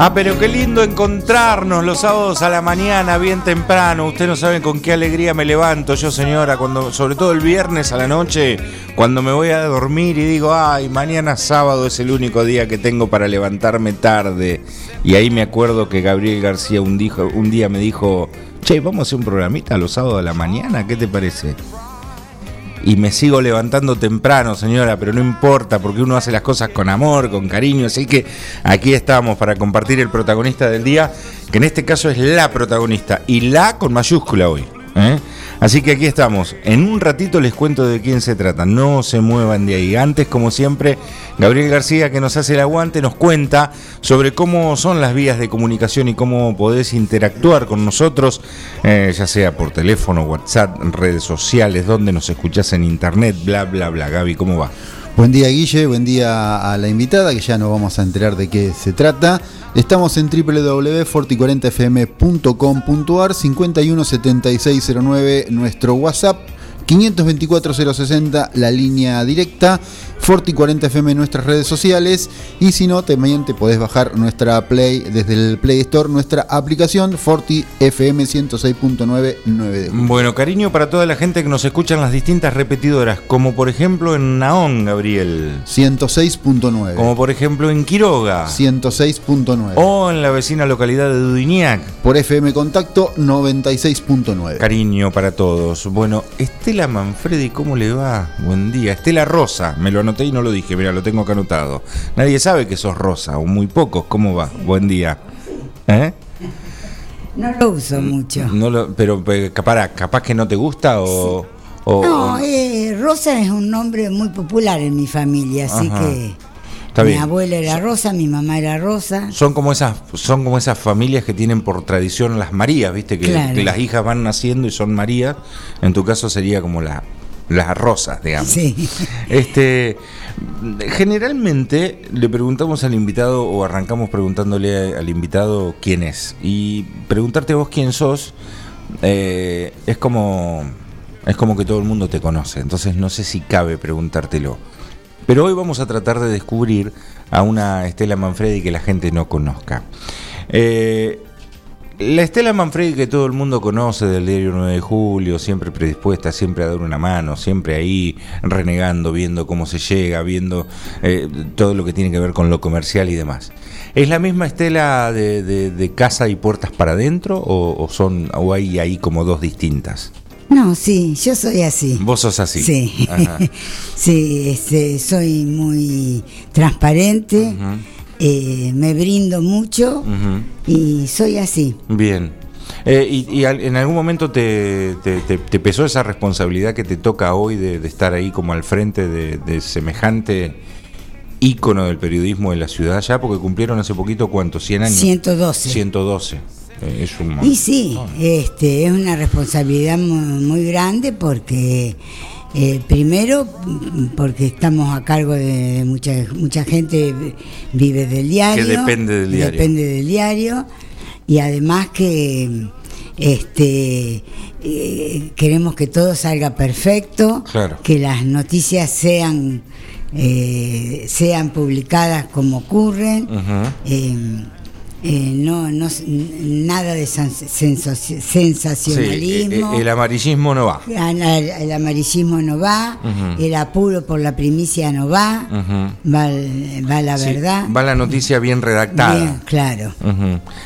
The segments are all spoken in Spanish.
Ah, pero qué lindo encontrarnos los sábados a la mañana, bien temprano. Usted no sabe con qué alegría me levanto yo, señora, cuando, sobre todo el viernes a la noche, cuando me voy a dormir y digo, ay, mañana sábado es el único día que tengo para levantarme tarde. Y ahí me acuerdo que Gabriel García un, dijo, un día me dijo, che, vamos a hacer un programita los sábados a la mañana, ¿qué te parece? Y me sigo levantando temprano, señora, pero no importa porque uno hace las cosas con amor, con cariño, así que aquí estamos para compartir el protagonista del día, que en este caso es la protagonista y la con mayúscula hoy. ¿eh? Así que aquí estamos. En un ratito les cuento de quién se trata. No se muevan de ahí. Antes, como siempre, Gabriel García, que nos hace el aguante, nos cuenta sobre cómo son las vías de comunicación y cómo podés interactuar con nosotros, eh, ya sea por teléfono, WhatsApp, redes sociales, donde nos escuchás en internet, bla, bla, bla. Gaby, ¿cómo va? Buen día Guille, buen día a la invitada, que ya nos vamos a enterar de qué se trata. Estamos en www.forti40fm.com.ar 517609 nuestro WhatsApp 524 060 la línea directa Forti 40 FM en nuestras redes sociales y si no también te podés bajar nuestra Play desde el Play Store nuestra aplicación Forti FM 106.99 Bueno, cariño para toda la gente que nos escucha en las distintas repetidoras, como por ejemplo en Naón, Gabriel. 106.9. Como por ejemplo en Quiroga. 106.9. O en la vecina localidad de Dudignac. Por FM Contacto 96.9. Cariño para todos. Bueno, Estela Manfredi, ¿cómo le va? Buen día. Estela Rosa, me lo anoté y no lo dije, mira, lo tengo acá anotado. Nadie sabe que sos Rosa, o muy pocos. ¿Cómo va? Buen día. ¿Eh? No lo uso mucho. No lo, pero, pero capaz, capaz que no te gusta o... o- No, eh, Rosa es un nombre muy popular en mi familia, así Ajá. que Está mi bien. abuela era Rosa, mi mamá era Rosa. Son como esas, son como esas familias que tienen por tradición las Marías, viste, que, Claro. que las hijas van naciendo y son Marías. En tu caso sería como la, las rosas, digamos. Sí. Este, generalmente le preguntamos al invitado o arrancamos preguntándole al invitado quién es. Y preguntarte vos quién sos eh, es como es como que todo el mundo te conoce. Entonces no sé si cabe preguntártelo. Pero hoy vamos a tratar de descubrir a una Estela Manfredi que la gente no conozca. Eh, la Estela Manfredi que todo el mundo conoce del diario 9 de julio, siempre predispuesta, siempre a dar una mano, siempre ahí renegando, viendo cómo se llega, viendo eh, todo lo que tiene que ver con lo comercial y demás. ¿Es la misma Estela de, de- de casa y puertas para adentro o, o son o hay ahí como dos distintas? No, sí, yo soy así. Vos sos así. Sí, sí, este, soy muy transparente, eh, me brindo mucho y soy así. Bien. Eh, y y al- en algún momento te, te- te- te pesó esa responsabilidad que te toca hoy de, de estar ahí como al frente de, de semejante ícono del periodismo de la ciudad ya, porque cumplieron hace poquito, ¿cuánto? ¿100 años? 112. 112. Eh, es un Y sí, este, es una responsabilidad muy, muy grande porque eh, primero porque estamos a cargo de, mucha mucha gente vive del diario, Que depende del diario. depende del diario y además que este eh, queremos que todo salga perfecto, Claro. que las noticias sean eh, sean publicadas como ocurren. Eh, no, no, nada de Sí, sensacionalismo. eh, el amarillismo no va. el, el amarillismo no va, el apuro por la primicia no va, va, la Sí, verdad. va la noticia bien redactada. Bien, claro.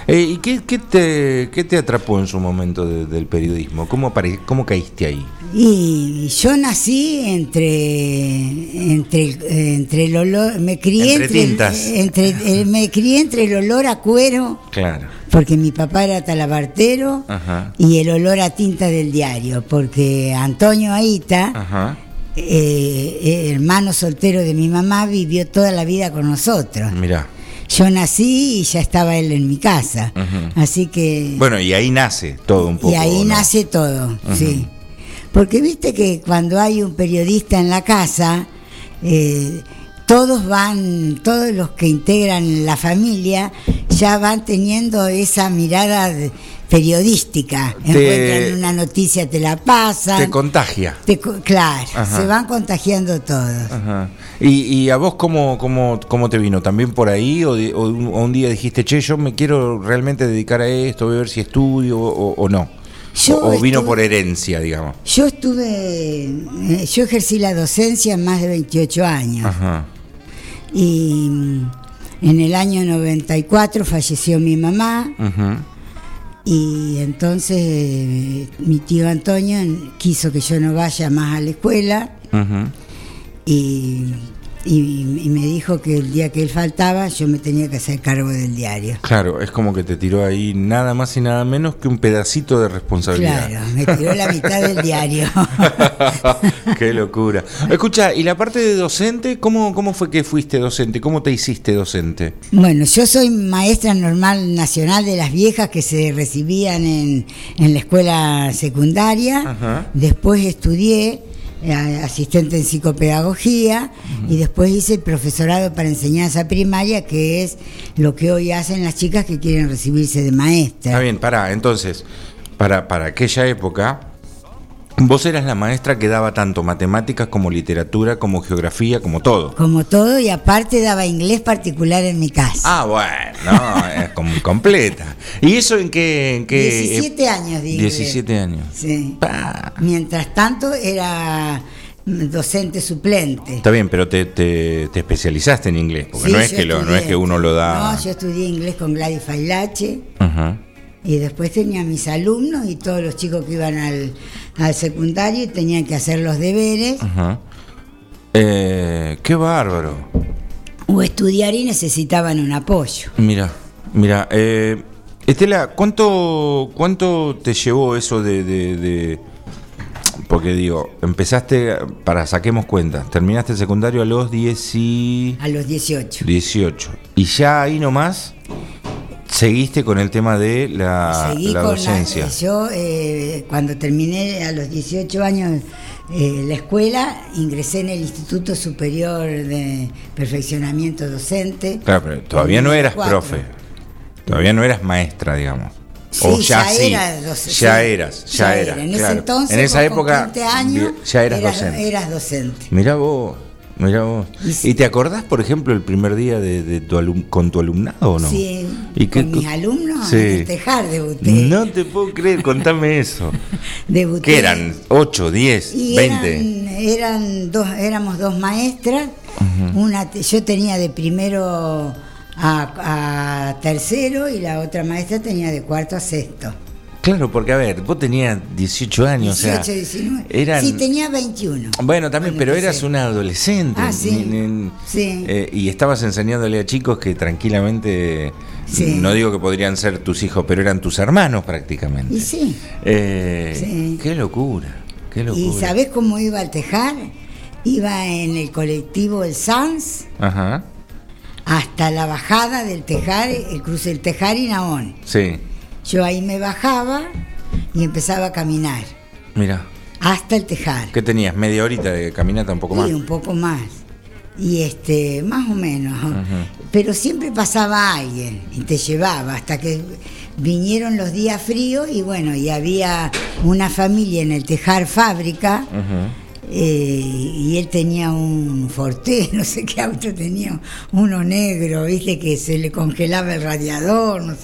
Eh, ¿Y qué, qué te, qué te atrapó en su momento de- del periodismo? ¿Cómo, ¿Cómo caíste ahí? Y yo nací entre entre el, entre el olor, me crié Entre entre, el- tintas. entre- eh, me crié entre el olor a cuero Claro. porque mi papá era talabartero Ajá. y el olor a tinta del diario, porque Antonio Aita, Ajá. eh, eh, hermano soltero de mi mamá, vivió toda la vida con nosotros. Mirá. Yo nací y ya estaba él en mi casa, así que... Bueno, y ahí nace todo un poco. y ahí ¿no? nace todo, sí. Porque viste que cuando hay un periodista en la casa, eh, todos van, todos los que integran la familia, ya van teniendo esa mirada de- periodística. Te- Encuentran una noticia, te la pasan. Te contagia. Te claro, Ajá. se van contagiando todos. Ajá. ¿Y, y a vos cómo, cómo, cómo te vino? ¿También por ahí? ¿O, o un, día dijiste, che, yo me quiero realmente dedicar a esto, voy a ver si estudio o, o no? Yo o, vino estuve- por herencia, digamos. Yo estuve, eh, yo ejercí la docencia más de 28 años. Ajá. Y en el año 94 falleció mi mamá. Y entonces eh, mi tío Antonio quiso que yo no vaya más a la escuela. Y, y- y me dijo que el día que él faltaba yo me tenía que hacer cargo del diario. Claro, es como que te tiró ahí nada más y nada menos que un pedacito de responsabilidad. Claro, me tiró la mitad del diario. Qué locura. Escucha, ¿y la parte de docente? ¿Cómo, ¿Cómo fue que fuiste docente? ¿Cómo te hiciste docente? Bueno, yo soy maestra normal nacional de las viejas que se recibían en, en la escuela secundaria. Ajá. Después estudié asistente en psicopedagogía y después hice el profesorado para enseñanza primaria, que es lo que hoy hacen las chicas que quieren recibirse de maestra. Está bien, pará. Entonces, para, para aquella época, vos eras la maestra que daba tanto matemáticas como literatura, como geografía, como todo. Como todo, y aparte daba inglés particular en mi casa. Ah, bueno, no, es como completa. ¿Y eso en qué? En qué 17 años inglés. 17 años. Sí. Pa. Mientras tanto era docente suplente. Está bien, pero te, te- te especializaste en inglés, porque Sí, no, es que lo, no es que uno lo da. No, yo estudié inglés con Gladys Failache Ajá. y después tenía mis alumnos y todos los chicos que iban al, al secundario y tenían que hacer los deberes Ajá. Eh, qué bárbaro. o estudiar y necesitaban un apoyo. Mira, mira, eh, Estela, ¿cuánto, ¿cuánto te llevó eso de, de- de- Porque digo, empezaste, para saquemos cuenta, terminaste el secundario a los 10 y- A los 18. 18. Y ya ahí nomás seguiste con el tema de la, Seguí la con docencia. yo eh, cuando terminé a los 18 años eh, la escuela, ingresé en el Instituto Superior de Perfeccionamiento Docente. Claro, pero todavía no eras 2004. profe. Todavía no eras maestra, digamos. Sí, o ya, ya sí. era doce- ya eras, ya, ya eras. era. En ese entonces, en esa época 20 años, ya eras, eras, docente. eras docente. Mira vos, mira vos. Y sí. ¿Y te acordás, por ejemplo, el primer día de, de tu alum- con tu alumnado o no? Sí, ¿Y qué- con mis alumnos Sí. en el Tejar debuté. No te puedo creer, contame eso. Debuté. ¿Qué eran? ¿8, 10, Y 20? Eran, eran dos, éramos dos maestras. Una, te- yo tenía de primero a, a tercero y la otra maestra tenía de cuarto a sexto. Claro, porque a ver, vos tenías 18 años, 18, o sea, 19. eran... Sí, tenía 21. Bueno, también, pero eras una adolescente. Ah, sí. Sí. eh, y estabas enseñándole a chicos que tranquilamente, Sí. no digo que podrían ser tus hijos, pero eran tus hermanos prácticamente. Y sí. Eh, Sí. Qué locura, qué locura. ¿Y sabés cómo iba al Tejar? Iba en el colectivo El Sans Ajá, hasta la bajada del Tejar, el cruce del Tejar y Naón. sí, Yo ahí me bajaba y empezaba a caminar mira. hasta el Tejar. ¿Qué tenías? ¿Media horita de caminata un poco más? Sí, un poco más. Y este, más o menos. Pero siempre pasaba alguien y te llevaba hasta que vinieron los días fríos y bueno, y había una familia en el Tejar Fábrica. Eh, y él tenía un Forte, no sé qué auto tenía, uno negro, viste que se le congelaba el radiador, no sé.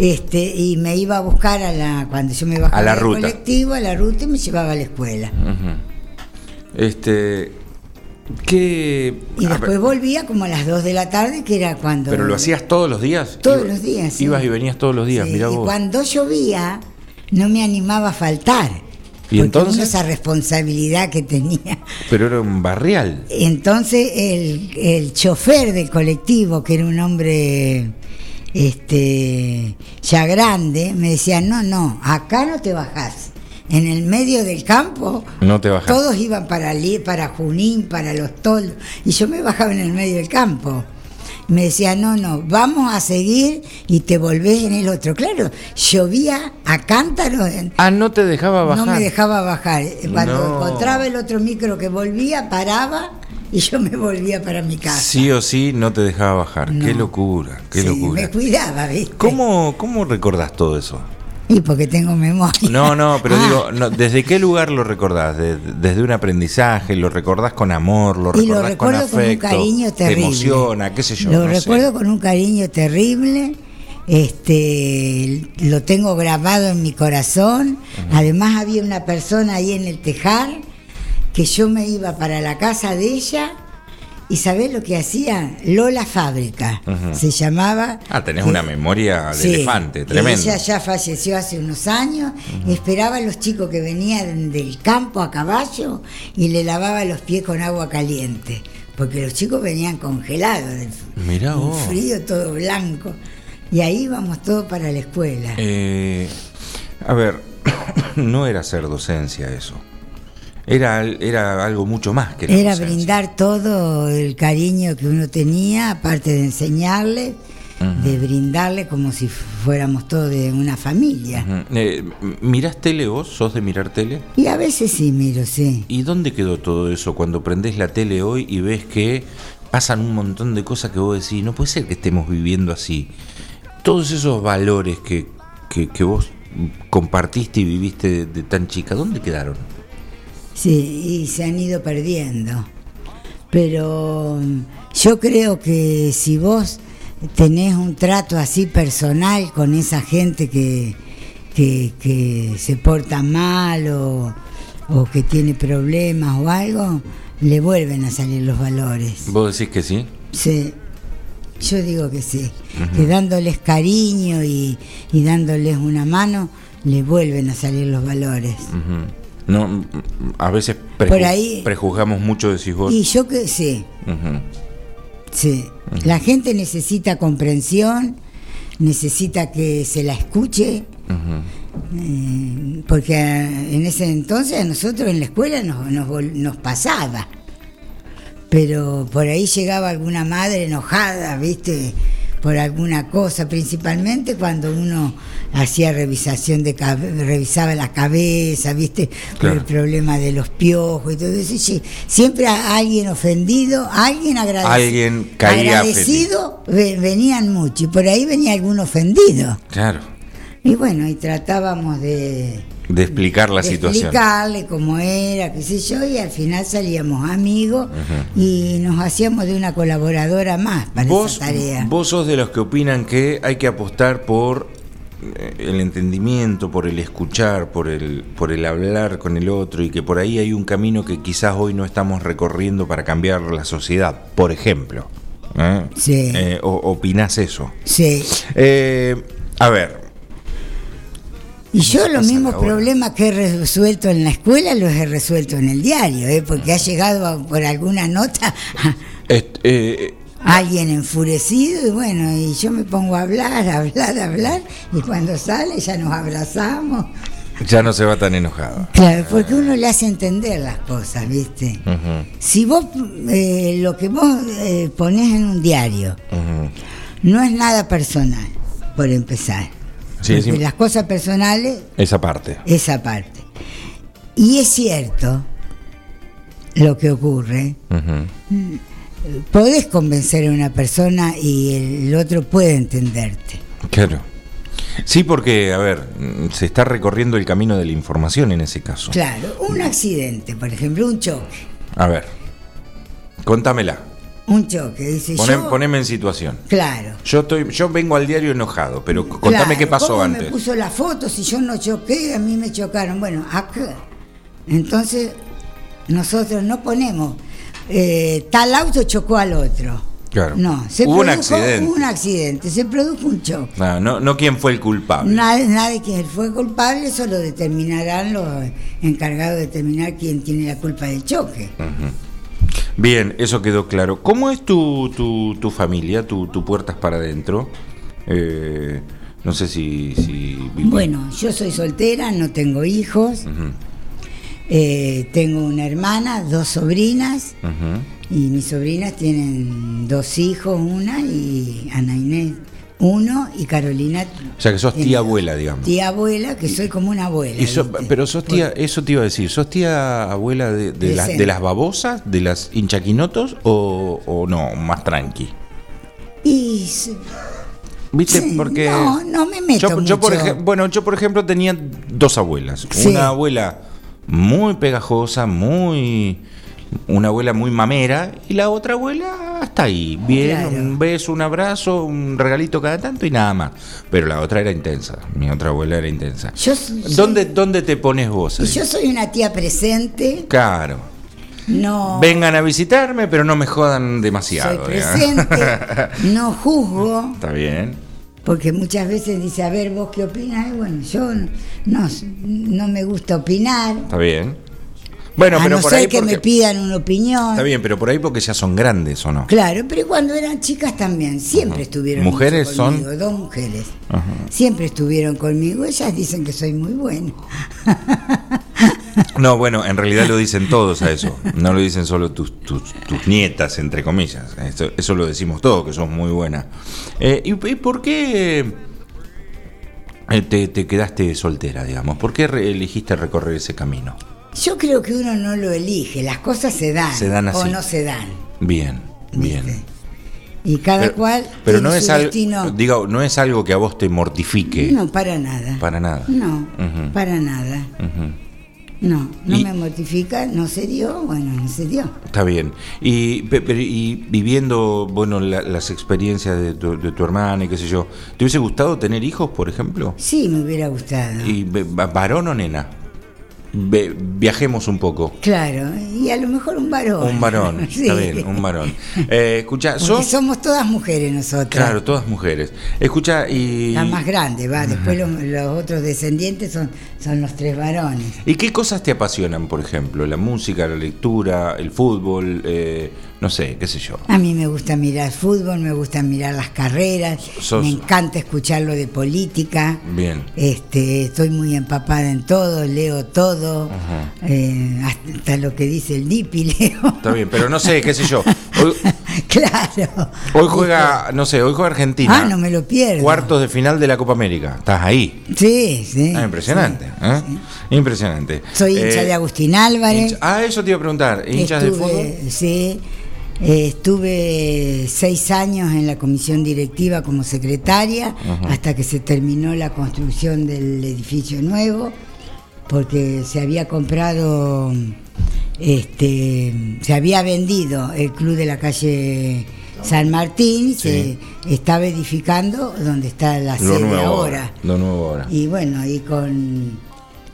Este, y me iba a buscar a la, cuando yo me bajaba A la del ruta. colectivo, a la ruta y me llevaba a la escuela. Este, ¿qué? Y a después ver, volvía como a las 2 de la tarde, que era cuando... ¿Pero lo hacías todos los días? Todos Iba- los días, sí. Ibas y venías todos los días, Sí, mirá y vos. cuando llovía, no me animaba a faltar. ¿Y porque entonces? uno esa responsabilidad que tenía. Pero era un barrial. Entonces el, el chofer del colectivo, que era un hombre este ya grande, me decía, no, no, acá no te bajás. En el medio del campo, No te bajás. todos iban para, para Junín, para los toldos, y yo me bajaba en el medio del campo. Me decía, no, no, vamos a seguir y te volvés en el otro. Claro, llovía a cántaros. en- Ah, no te dejaba bajar. no me dejaba bajar. Cuando No. encontraba el otro micro que volvía, paraba y yo me volvía para mi casa. Sí o sí no te dejaba bajar. No. Qué locura, qué Sí, locura. Me cuidaba, ¿viste? ¿Cómo, ¿Cómo recordás todo eso? Y porque tengo memoria. No, no, pero Ah, digo, no, ¿desde qué lugar lo recordás? De- ¿Desde un aprendizaje? ¿Lo recordás con amor? ¿Lo Y lo recordás con recuerdo con, un afecto? cariño terrible. ¿Te emociona? ¿Qué sé yo? Lo no sé. recuerdo con un cariño terrible. Este, lo tengo grabado en mi corazón. Además había una persona ahí en el tejar que yo me iba para la casa de ella y ¿sabés lo que hacía? Lola Fábrica. Se llamaba. Ah, tenés una memoria de Sí, elefante, tremendo. Ella ya falleció hace unos años. Esperaba a los chicos que venían del campo a caballo y le lavaba los pies con agua caliente. Porque los chicos venían congelados, del Mirá un vos. frío todo blanco. Y ahí íbamos todos para la escuela. Eh, a ver, no era hacer docencia eso. Era, era algo mucho más que la Era docencia. brindar todo el cariño que uno tenía, aparte de enseñarle, de brindarle como si fuéramos todos de una familia. Eh, ¿Mirás tele vos? ¿Sos de mirar tele? Y a veces sí miro, sí. ¿Y dónde quedó todo eso cuando prendés la tele hoy y ves que pasan un montón de cosas que vos decís, no puede ser que estemos viviendo así? Todos esos valores que, que, que vos compartiste y viviste de, de tan chica, ¿dónde quedaron? Sí, y se han ido perdiendo. Pero mm, yo creo que si vos tenés un trato así personal con esa gente que, que, que se porta mal o, o que tiene problemas o algo, le vuelven a salir los valores. ¿Vos decís que sí? Sí, yo digo que sí, que dándoles cariño y, y dándoles una mano, le vuelven a salir los valores. No, mm, a veces preju- Por ahí- prejuzgamos mucho, decís vos. Y yo que sí, sí. La gente necesita comprensión, necesita que se la escuche, eh, porque en ese entonces a nosotros en la escuela nos, nos, nos pasaba. Pero por ahí llegaba alguna madre enojada, ¿viste? Por alguna cosa, principalmente cuando uno hacía revisación de revisaba la cabeza, ¿viste? Por el problema de los piojos y todo eso. y sí, siempre a alguien ofendido, alguien agradecido. Alguien caía agradecido, ve- venían mucho y por ahí venía algún ofendido. Claro, Y bueno, y tratábamos de, de explicar la de situación. explicarle cómo era, qué sé yo, y al final salíamos amigos y nos hacíamos de una colaboradora más para Vos, esa tarea. vos sos de los que opinan que hay que apostar por eh, el entendimiento, por el escuchar, por el, por el hablar con el otro y que por ahí hay un camino que quizás hoy no estamos recorriendo para cambiar la sociedad, por ejemplo. ¿eh? Sí. Eh, o- ¿Opinás eso? Sí. Eh, a ver, Y yo los mismos problemas que he resuelto en la escuela los he resuelto en el diario, ¿eh? porque ha llegado a- por alguna nota est- eh, alguien enfurecido y bueno, y yo me pongo a hablar, a hablar, a hablar, y cuando sale ya nos abrazamos. ya no se va tan enojado. Claro, porque uno le hace entender las cosas, ¿viste? Si vos, eh, lo que vos eh, ponés en un diario, no es nada personal, por empezar. Sí, las cosas personales, Esa parte. esa parte. Y es cierto lo que ocurre. Ujú. Podés convencer a una persona y el otro puede entenderte. Claro. Sí, porque, a ver, se está recorriendo el camino de la información en ese caso. Claro, un accidente, por ejemplo, un choque. A ver, contámela. Un choque, dice Poné- yo. poneme en situación. Claro. Yo estoy, yo vengo al diario enojado, pero contame Claro, qué pasó ¿cómo antes. me puso la foto si yo no choqué? A mí me chocaron. Bueno, acá. Entonces, nosotros no ponemos. eh, tal auto chocó al otro. Claro. No, se Hubo un accidente. un accidente, se produjo un choque. No, no, no quién fue el culpable. Nadie, nadie que fue culpable, eso lo determinarán los encargados de determinar quién tiene la culpa del choque. Bien, eso quedó claro. ¿Cómo es tu, tu, tu familia, tu, tu puertas para adentro? Eh, no sé si... si Bueno, yo soy soltera, no tengo hijos, eh, tengo una hermana, dos sobrinas. Y mis sobrinas tienen dos hijos, una y Ana Inés uno y Carolina. O sea que sos tía abuela, digamos. Tía abuela, que soy como una abuela. Pero sos tía, eso te iba a decir, ¿sos tía abuela de, de, De las- de las babosas, de las hinchaquinotos o, o no, más tranqui? Y ¿Viste? Sí, Porque. no, no me meto yo, yo, por mucho. ej- bueno, yo por ejemplo tenía dos abuelas. Sí. Una abuela muy pegajosa, muy. Una abuela muy mamera y la otra abuela hasta ahí. Bien, Claro. un beso, un abrazo, un regalito cada tanto y nada más. Pero la otra era intensa. Mi otra abuela era intensa. Yo soy- ¿Dónde, ¿Dónde te pones vos? Y ahí? yo soy una tía presente, Claro. no Vengan a visitarme, pero no me jodan demasiado. ¿eh? presente, no juzgo, Está bien. porque muchas veces dice, a ver, vos qué opinás, y bueno, yo no, no me gusta opinar, Está bien. Bueno, a pero no por ser ahí que porque- me pidan una opinión. Está bien, pero por ahí porque ya son grandes o no. Claro, pero cuando eran chicas también, siempre estuvieron ¿Mujeres mucho son? conmigo, dos mujeres. Siempre estuvieron conmigo, ellas dicen que soy muy buena. No, bueno, en realidad lo dicen todos a eso. No lo dicen solo tus, tus, tus nietas, entre comillas. Eso, eso lo decimos todos, que sos muy buena. Eh, ¿y, y por qué eh, te, te quedaste soltera, digamos? ¿Por qué re- elegiste recorrer ese camino? Yo creo que uno no lo elige, las cosas se dan, Se dan o así. no se dan. Bien, bien. ¿viste? Y cada Pero, cual pero tiene no es algo, digo, no es algo que a vos te mortifique. No, para nada. Para nada. No, para nada. No, no Y- me mortifica, no se dio, bueno, no se dio. Está bien. Y, y viviendo, bueno, la- las experiencias de tu, de tu hermana y qué sé yo, ¿te hubiese gustado tener hijos, por ejemplo? Sí, me hubiera gustado. Y varón o nena? Viajemos un poco. Claro, y a lo mejor un varón. Un varón, Sí. está bien, un varón. Eh, escucha, sos... somos todas mujeres nosotras. Claro, todas mujeres. Escucha, y... La más grande, va. Después los, los otros descendientes son, son los tres varones. ¿Y qué cosas te apasionan, por ejemplo? La música, la lectura, el fútbol, eh, no sé, qué sé yo. A mí me gusta mirar fútbol, me gusta mirar las carreras, Sos- me encanta escucharlo de política. Bien. Este, estoy muy empapada en todo, leo todo, eh, hasta lo que dice el DIPI leo. Está bien, pero no sé, qué sé yo. Hoy, claro. hoy juega, no sé, hoy juega Argentina. Ah, no me lo pierdo. Cuartos de final de la Copa América. Estás ahí. Sí, sí. Ah, impresionante. sí, ¿eh? sí. Impresionante. Soy hincha Eh, de Agustín Álvarez. hincha- ah, eso te iba a preguntar. ¿Hinchas de fútbol? Sí. Eh, estuve seis años en la comisión directiva como secretaria hasta que se terminó la construcción del edificio nuevo, porque se había comprado, este, se había vendido el club de la calle San Martín, Sí. se estaba edificando donde está la Lo sede nuevo ahora. Lo nuevo ahora. Y bueno, y con,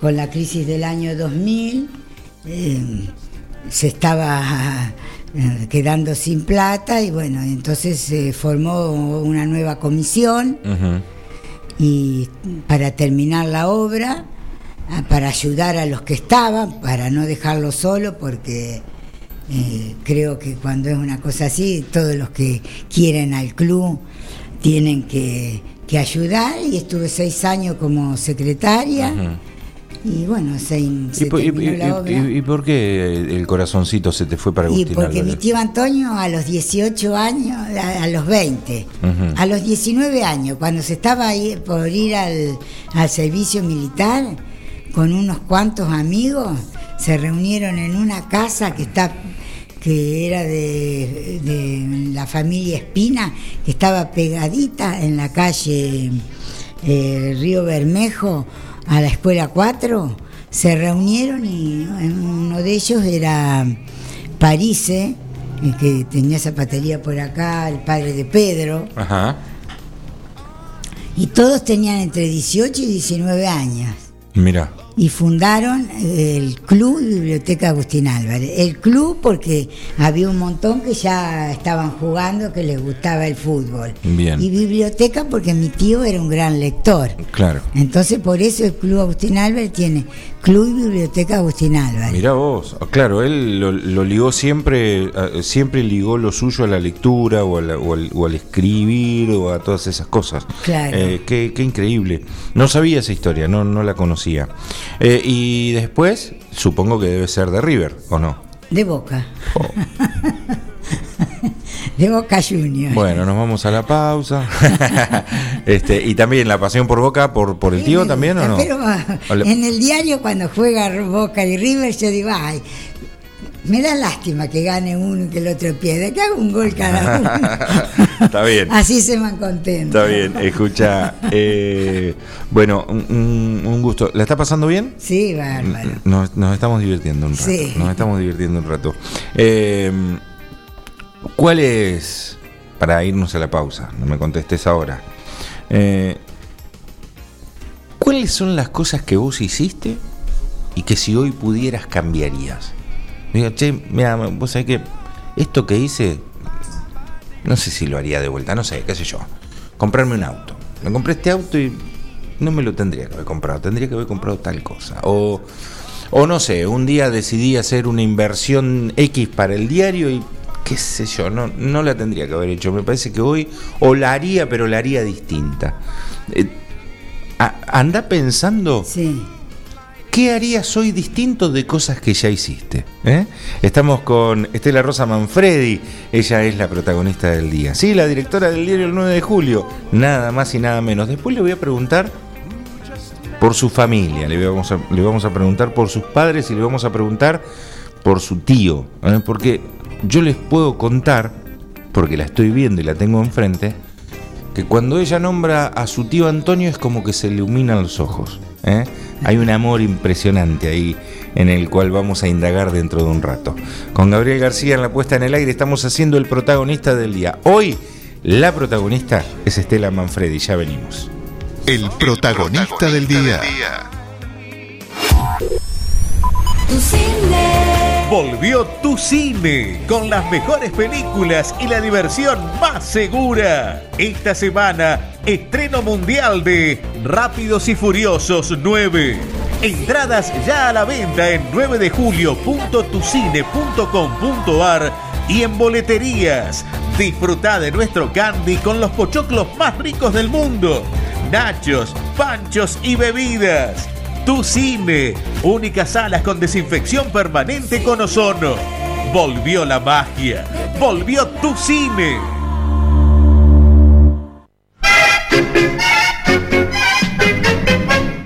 con la crisis del año 2000 eh, se estaba quedando sin plata y bueno, entonces se formó una nueva comisión y para terminar la obra, ah, para ayudar a los que estaban, para no dejarlo solo porque eh, creo que cuando es una cosa así, todos los que quieren al club tienen que, que ayudar y estuve seis años como secretaria. Y bueno, se, se ¿Y, por- y- terminó y- la obra. y- y por qué el corazoncito se te fue para Y Agustín porque mi tío Antonio a los 18 años, a, a los 20, Ujú. a los 19 años, cuando se estaba ahí por ir al, al servicio militar, con unos cuantos amigos, se reunieron en una casa que está que era de, de la familia Espina, que estaba pegadita en la calle eh, Río Bermejo a la escuela 4, se reunieron y uno de ellos era Parise, el que tenía zapatería por acá, el padre de Pedro, Ajá. y todos tenían entre 18 y 19 años. Mira. Y fundaron el Club Biblioteca Agustín Álvarez. El club porque había un montón que ya estaban jugando, que les gustaba el fútbol. Bien. Y biblioteca porque mi tío era un gran lector. Claro. Entonces por eso el Club Agustín Álvarez tiene Club y Biblioteca Agustín Álvarez. Mirá vos, Ah, claro, él lo, lo ligó siempre, eh, siempre ligó lo suyo a la lectura o, a la- o al, o al escribir o a todas esas cosas. Claro. Eh, qué, qué increíble. No sabía esa historia, no, no la conocía. Eh, y después, supongo que debe ser de River, ¿o no? De Boca. Oh. de Boca Juniors. Bueno, nos vamos a la pausa. este, y también la pasión por Boca, por, por el tío también, ¿o no? Pero ah, en el diario cuando juega Boca y River yo digo, ay, me da lástima que gane uno y que el otro pierda, que haga un gol cada uno. Está bien. Así se van contentos. Está bien, escucha. Eh, bueno, un, gusto. ¿La está pasando bien? Sí, bárbaro. Nos, estamos divirtiendo un rato. Sí. Nos estamos divirtiendo un rato. Eh, ¿Cuál es, para irnos a la pausa, no me contestes ahora, eh, ¿cuáles son las cosas que vos hiciste y que si hoy pudieras cambiarías? Digo, che, mira, vos sabés que esto que hice, no sé si lo haría de vuelta, no sé, qué sé yo. Comprarme un auto. Me compré este auto y no me lo tendría que haber comprado, tendría que haber comprado tal cosa. O, o no sé, un día decidí hacer una inversión X para el diario y qué sé yo, no, no la tendría que haber hecho. Me parece que hoy o la haría, pero la haría distinta. Eh, anda pensando sí. Qué harías hoy distinto de cosas que ya hiciste. ¿Eh? Estamos con Estela Rosa Manfredi, ella es la protagonista del día. Sí, la directora del diario el 9 de julio, nada más y nada menos. Después le voy a preguntar por su familia, le vamos a, preguntar por sus padres y le vamos a preguntar por su tío, ¿eh? porque yo les puedo contar, porque la estoy viendo y la tengo enfrente, que cuando ella nombra a su tío Antonio es como que se iluminan los ojos. ¿Eh? Hay un amor impresionante ahí en el cual vamos a indagar dentro de un rato. Con Gabriel García en la puesta en el aire estamos haciendo el protagonista del día. Hoy la protagonista es Estela Manfredi, ya venimos. El protagonista, del día. Volvió tu cine con las mejores películas y la diversión más segura. Esta semana, estreno mundial de Rápidos y Furiosos 9. Entradas ya a la venta en 9 de julio.tucine.com.ar y en boleterías. Disfruta de nuestro candy con los pochoclos más ricos del mundo. Nachos, panchos y bebidas. Tu Cine, únicas salas con desinfección permanente con ozono. Volvió la magia, volvió Tu Cine.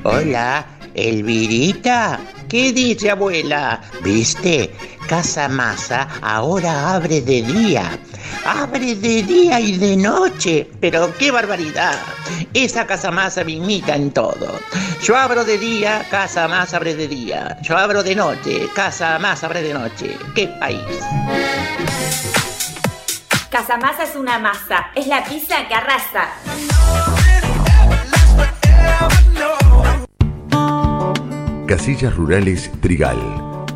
Hola, Elvirita. ¿Qué dice abuela? ¿Viste? Casa Masa ahora abre de día. Abre de día y de noche. Pero qué barbaridad. Esa Casa Masa me imita en todo. Yo abro de día, Casa Más abre de día. Yo abro de noche, Casa Más abre de noche. ¡Qué país! Casa Masa es una masa. Es la pizza que arrasa. Casillas Rurales Trigal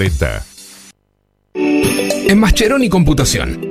2040. En Mascheroni Computación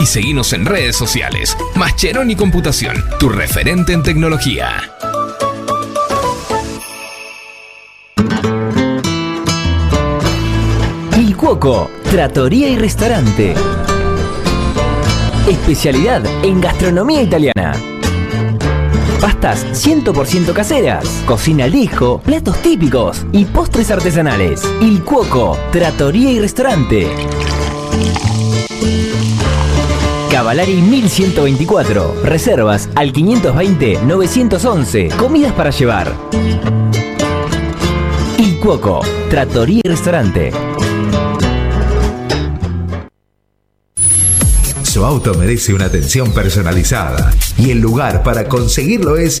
y seguinos en redes sociales. Mascheroni Computación, tu referente en tecnología. Il Cuoco, Trattoria y Restaurante. Especialidad en gastronomía italiana. Pastas 100% caseras, cocina al platos típicos y postres artesanales. Il Cuoco, Trattoria y Restaurante. Cavalari 1124. Reservas al 520-911. Comidas para llevar. Il Cuoco, Trattoria y Restaurante. Su auto merece una atención personalizada y el lugar para conseguirlo es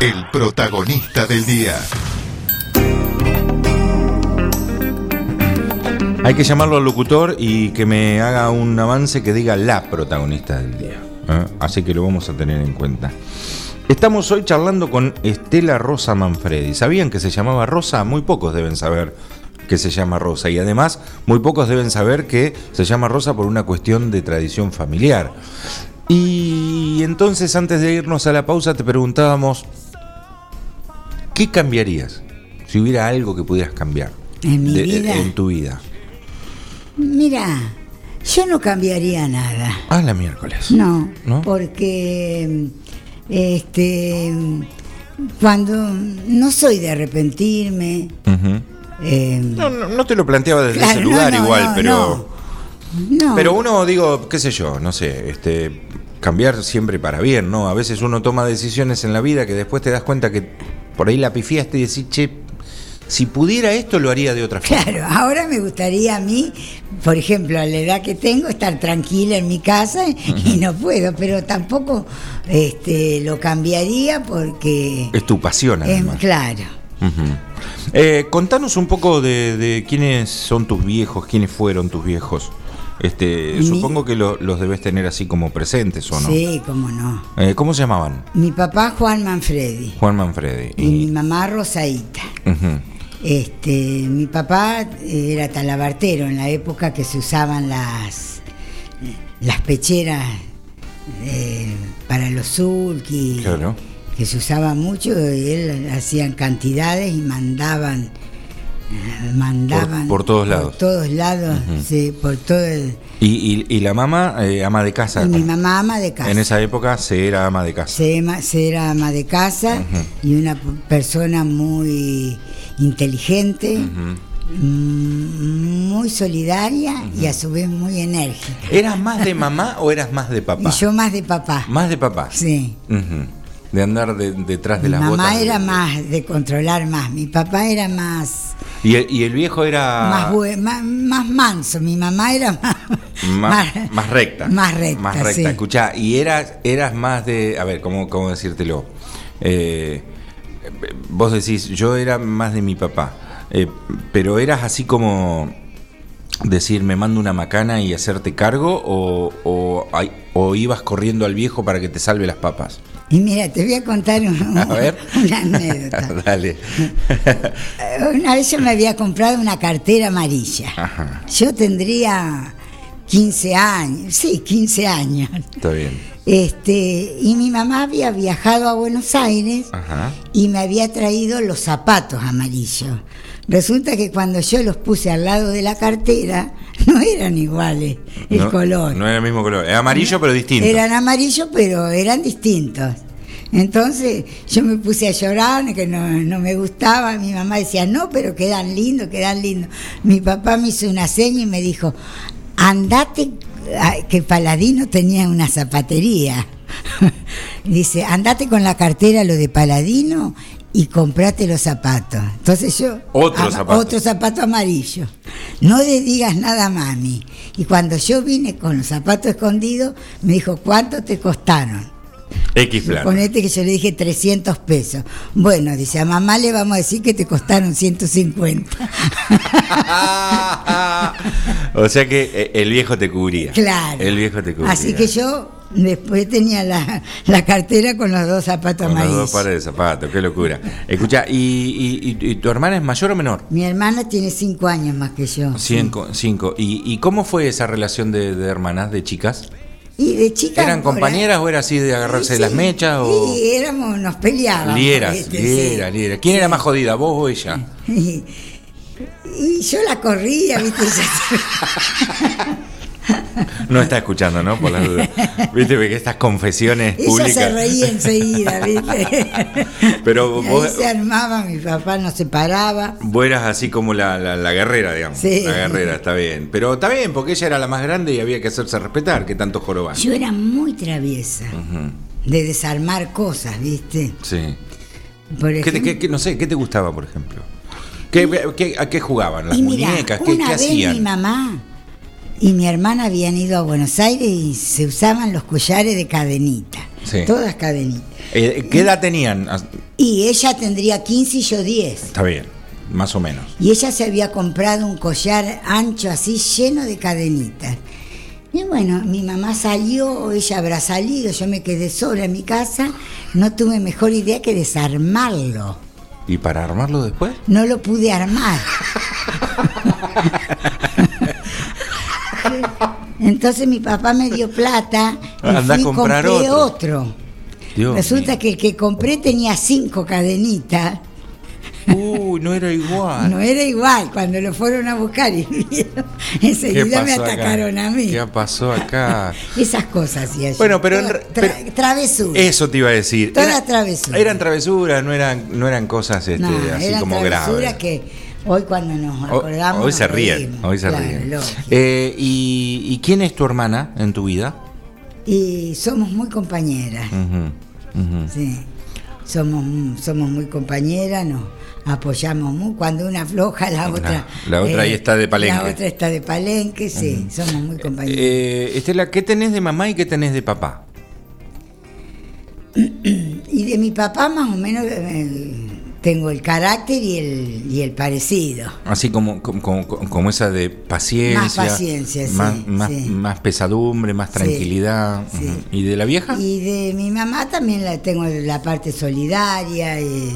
El protagonista del día. Hay que llamarlo al locutor y que me haga un avance que diga la protagonista del día. ¿eh? Así que lo vamos a tener en cuenta. Estamos hoy charlando con Estela Rosa Manfredi. ¿Sabían que se llamaba Rosa? Muy pocos deben saber que se llama Rosa. Y además, muy pocos deben saber que se llama Rosa por una cuestión de tradición familiar. Y entonces, antes de irnos a la pausa, te preguntábamos, ¿qué cambiarías si hubiera algo que pudieras cambiar En mi de- vida. en tu vida? Mira, yo no cambiaría nada. Ah, la miércoles. No, ¿No? porque este cuando no soy de arrepentirme. Eh, No, no, no te lo planteaba desde Claro, ese lugar no, igual, pero. no. Pero uno, digo, qué sé yo, no sé, este. Cambiar siempre para bien, ¿no? A veces uno toma decisiones en la vida que después te das cuenta que por ahí la pifiaste y decís, che, si pudiera esto lo haría de otra forma. Claro, ahora me gustaría a mí, por ejemplo, a la edad que tengo, estar tranquila en mi casa y no puedo, pero tampoco este, lo cambiaría porque Es tu pasión, es además. claro. Eh, contanos un poco de, de quiénes son tus viejos, quiénes fueron tus viejos. Este, Mi- supongo que lo- los debes tener así como presentes, ¿o no? Sí, cómo no. Eh, ¿Cómo se llamaban? Mi papá Juan Manfredi Juan Manfredi. y mi mamá Rosaíta. Ujú. Este, mi papá era talabartero en la época que se usaban las las pecheras eh, para los sulky, Claro. que se usaba mucho, y él hacían cantidades y mandaban eh, mandaban Por- por todos lados. por todos lados, sí, por todo el- Y, y- y la mamá, eh, ama de casa. y mi mamá ama de casa. En esa época se era ama de casa. Se, era ama de casa y una persona muy inteligente, mm, muy solidaria y a su vez muy enérgica. ¿Eras más de mamá o eras más de papá? Y yo más de papá. Más de papá. Sí. De andar de- detrás de Mi las mamá era más de controlar más, mi papá era más Y el, y el viejo era más, más, más manso, mi mamá era más, más, más recta. más recta, Más recta. sí. Escuchá, y eras, eras más de. A ver, ¿cómo, cómo decírtelo? Eh, vos decís, yo era más de mi papá. eh, pero eras así como. Decir, me mando una macana y hacerte cargo, o, o, o ibas corriendo al viejo para que te salve las papas. Y mira, te voy a contar un- A ver. una anécdota. Dale. Una vez yo me había comprado una cartera amarilla. Ajá, Yo tendría 15 años, sí, 15 años. está bien. Este, y mi mamá había viajado a Buenos Aires Ajá. y me había traído los zapatos amarillos. Resulta que cuando yo los puse al lado de la cartera, no eran iguales el no, color. No era el mismo color. Era amarillo, pero distinto. Eran amarillos, pero eran distintos. Entonces yo me puse a llorar, que no, no me gustaba. Mi mamá decía, no, pero quedan lindos, quedan lindos. Mi papá me hizo una seña y me dijo, andate, ah, que Paladino tenía una zapatería. Dice, andate con la cartera lo de Paladino y comprate los zapatos. Entonces yo... Otro zapato. Otro zapato amarillo. No le digas nada a mami. Y cuando yo vine con los zapatos escondidos, me dijo, ¿cuánto te costaron? X plano. Ponete que yo le dije 300 pesos. Bueno, dice, a mamá le vamos a decir que te costaron 150. O sea que eh, el viejo te cubría. Claro. El viejo te cubría. Así que yo después tenía la, la cartera con los dos zapatos Con los dos pares de zapatos, qué locura. Escucha, ¿y, y- y- y tu hermana es mayor o menor? Mi hermana tiene cinco años más que yo. Cinco. cinco. ¿Y, y cómo fue esa relación de, de hermanas, de chicas? Y de chica. ¿Eran compañeras o era así de agarrarse de las mechas? O... Sí, éramos, nos peleábamos. Lieras, ¿viste? lieras, lieras. ¿Quién era más jodida, vos o ella? Sí. Y, y yo la corría, ¿viste? Ella- No está escuchando, ¿no? Por las dudas. Viste que estas confesiones Ella públicas. se reía enseguida, ¿viste? Pero vos, se armaba, mi papá nos separaba. vos eras así como la, la- la guerrera, digamos. Sí. La guerrera, está bien. Pero está bien, porque ella era la más grande y había que hacerse respetar, que tanto jorobar. Yo era muy traviesa, de desarmar cosas, ¿viste? Sí. Por ¿Qué te- ejemplo, qué- qué- no sé, ¿qué te gustaba, por ejemplo? ¿Qué, qué- a qué jugaban? ¿Las y muñecas? ¿Qué, una vez hacían? mi mamá y mi hermana habían ido a Buenos Aires y se usaban los collares de cadenita, Sí. todas cadenitas. Eh, ¿Qué edad tenían? Ah, Y ella tendría 15 y yo 10. Está bien, más o menos. Y ella se había comprado un collar ancho así lleno de cadenitas. Y bueno, mi mamá salió, ella habrá salido, yo me quedé sola en mi casa, no tuve mejor idea que desarmarlo. ¿Y para armarlo después? No lo pude armar. Entonces mi papá me dio plata y Andá a fui y comprar compré otro. Resulta que el que compré tenía cinco cadenitas. Uy, no era igual. No era igual, cuando lo fueron a buscar y vieron, ¿Qué enseguida me acá? atacaron a mí. ¿Qué pasó acá? Esas cosas hacía yo. Bueno, pero en Toda re- tra- travesura. Eso te iba a decir. Toda Era- travesura. Eran travesuras, no eran, no eran cosas este, No, así eran como travesuras graves. que hoy cuando nos acordamos. Hoy se ríen, hoy se ríen. Eh, y, y quién es tu hermana en tu vida? Y somos muy compañeras. Sí. Somos, somos muy compañeras, nos apoyamos mucho. Cuando una afloja, la otra. eh, la otra ahí está de palenque. La otra está de palenque, sí, somos muy compañeras. Eh, Estela, ¿qué tenés de mamá y qué tenés de papá? Y de mi papá, más o menos, eh, tengo el carácter y el, y el parecido. Así como, como, como- esa de paciencia. Más paciencia, sí, Más, más, sí. más pesadumbre, más tranquilidad. sí. ¿Y de la vieja? Y de mi mamá también la tengo la parte solidaria, eh,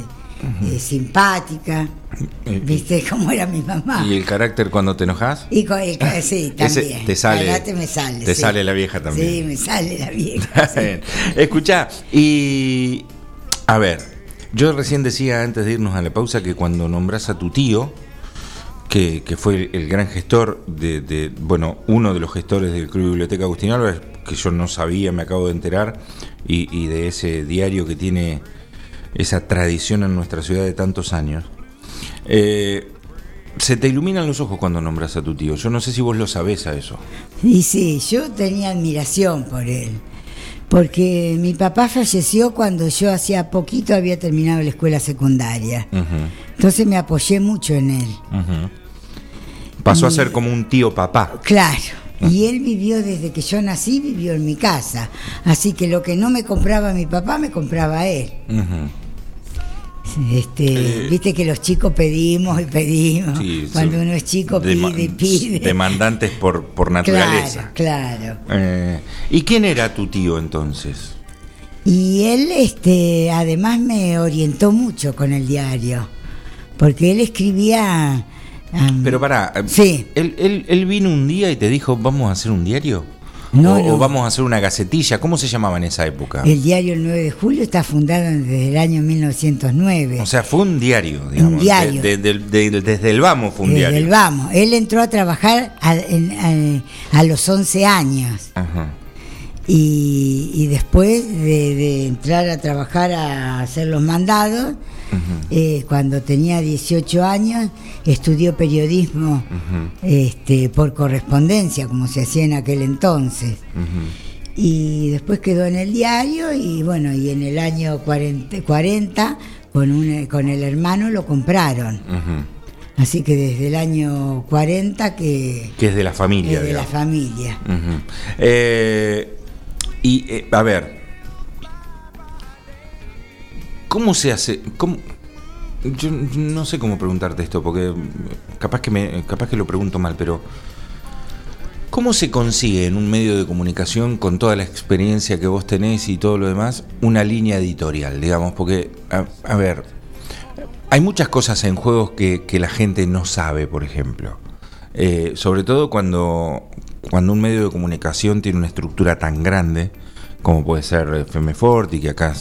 eh, simpática. Eh, ¿Viste cómo era mi mamá? ¿Y el carácter cuando te enojas? Y con el, sí, Ese también. te sale- me sale. te sale la vieja también. Sí, me sale la vieja. Escuchá, y a ver, yo recién decía antes de irnos a la pausa que cuando nombras a tu tío, que, fue el, gran gestor de, bueno, uno de los gestores del Club Biblioteca Agustín Álvarez, que yo no sabía, me acabo de enterar, y, y de ese diario que tiene esa tradición en nuestra ciudad de tantos años. eh, se te iluminan los ojos cuando nombras a tu tío. Yo no sé si vos lo sabés a eso. Y sí, yo tenía admiración por él. Porque mi papá falleció cuando yo hacía poquito había terminado la escuela secundaria. Entonces me apoyé mucho en él. Pasó a ser como un tío papá. Claro. Y él vivió desde que yo nací, vivió en mi casa. Así que lo que no me compraba mi papá, me compraba él. Este, Viste que los chicos pedimos y pedimos. Eh, Sí, Cuando sí. uno es chico pide y pide. Demandantes por, por naturaleza. Claro, claro. Eh, ¿Y quién era tu tío entonces? Y él, este, además me orientó mucho con el diario, porque él escribía. Pero pará, eh, Sí. él, él- él vino un día y te dijo, vamos a hacer un diario. No, o, no. o vamos a hacer una gacetilla. ¿Cómo se llamaba en esa época? el diario El 9 de Julio está fundado desde el año 1909. O sea, fue un diario, digamos. diario. De- de- de- de- desde el vamos fue un Desde diario. el vamos. Él entró a trabajar a, en- a- a los 11 años. Ajá. Y, y después de, de entrar a trabajar a hacer los mandados, eh, cuando tenía 18 años, estudió periodismo este, por correspondencia, como se hacía en aquel entonces. Y después quedó en el diario y bueno, y en el año 40, 40 con, un, con el hermano lo compraron. Así que desde el año 40 que Que es de la familia, es de la familia. Eh, y, eh, a ver, ¿cómo se hace? ¿Cómo- Yo no sé cómo preguntarte esto, porque capaz que, me, capaz que lo pregunto mal, pero ¿cómo se consigue en un medio de comunicación, con toda la experiencia que vos tenés y todo lo demás, una línea editorial, digamos? Porque, a, ver, hay muchas cosas en juegos que, que la gente no sabe, por ejemplo. Eh, sobre todo cuando, cuando un medio de comunicación tiene una estructura tan grande como puede ser FM Forti, que acá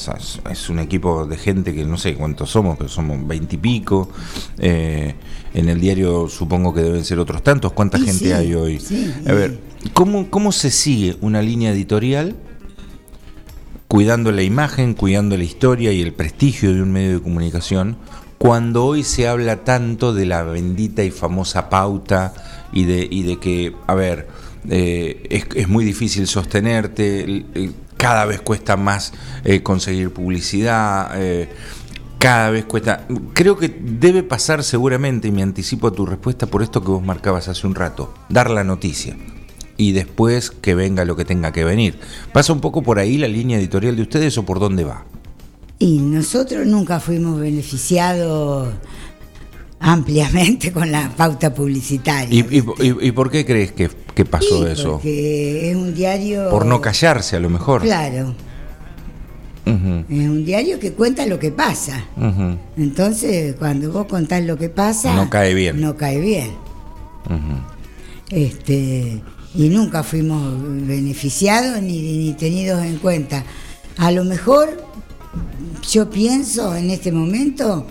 es, un equipo de gente que no sé cuántos somos, pero somos veintipico. Eh, en el diario supongo que deben ser otros tantos. ¿Cuánta Y gente sí, hay hoy? sí, A ver, ¿cómo, ¿cómo se sigue una línea editorial cuidando la imagen, cuidando la historia y el prestigio de un medio de comunicación, cuando hoy se habla tanto de la bendita y famosa pauta y de, y de que, a ver, eh, es, es muy difícil sostenerte, eh, cada vez cuesta más eh, conseguir publicidad, eh, cada vez cuesta... Creo que debe pasar seguramente, y me anticipo a tu respuesta por esto que vos marcabas hace un rato, dar la noticia y después que venga lo que tenga que venir. ¿Pasa un poco por ahí la línea editorial de ustedes o por dónde va? Y nosotros nunca fuimos beneficiados ampliamente con la pauta publicitaria. ¿Y, y- y- y por qué crees que, que pasó eso? Porque es un diario. Por no callarse a lo mejor. Claro, es un diario que cuenta lo que pasa. Entonces, cuando vos contás lo que pasa. No cae bien. No cae bien. Este, y nunca fuimos beneficiados ni, ni tenidos en cuenta. A lo mejor yo pienso en este momento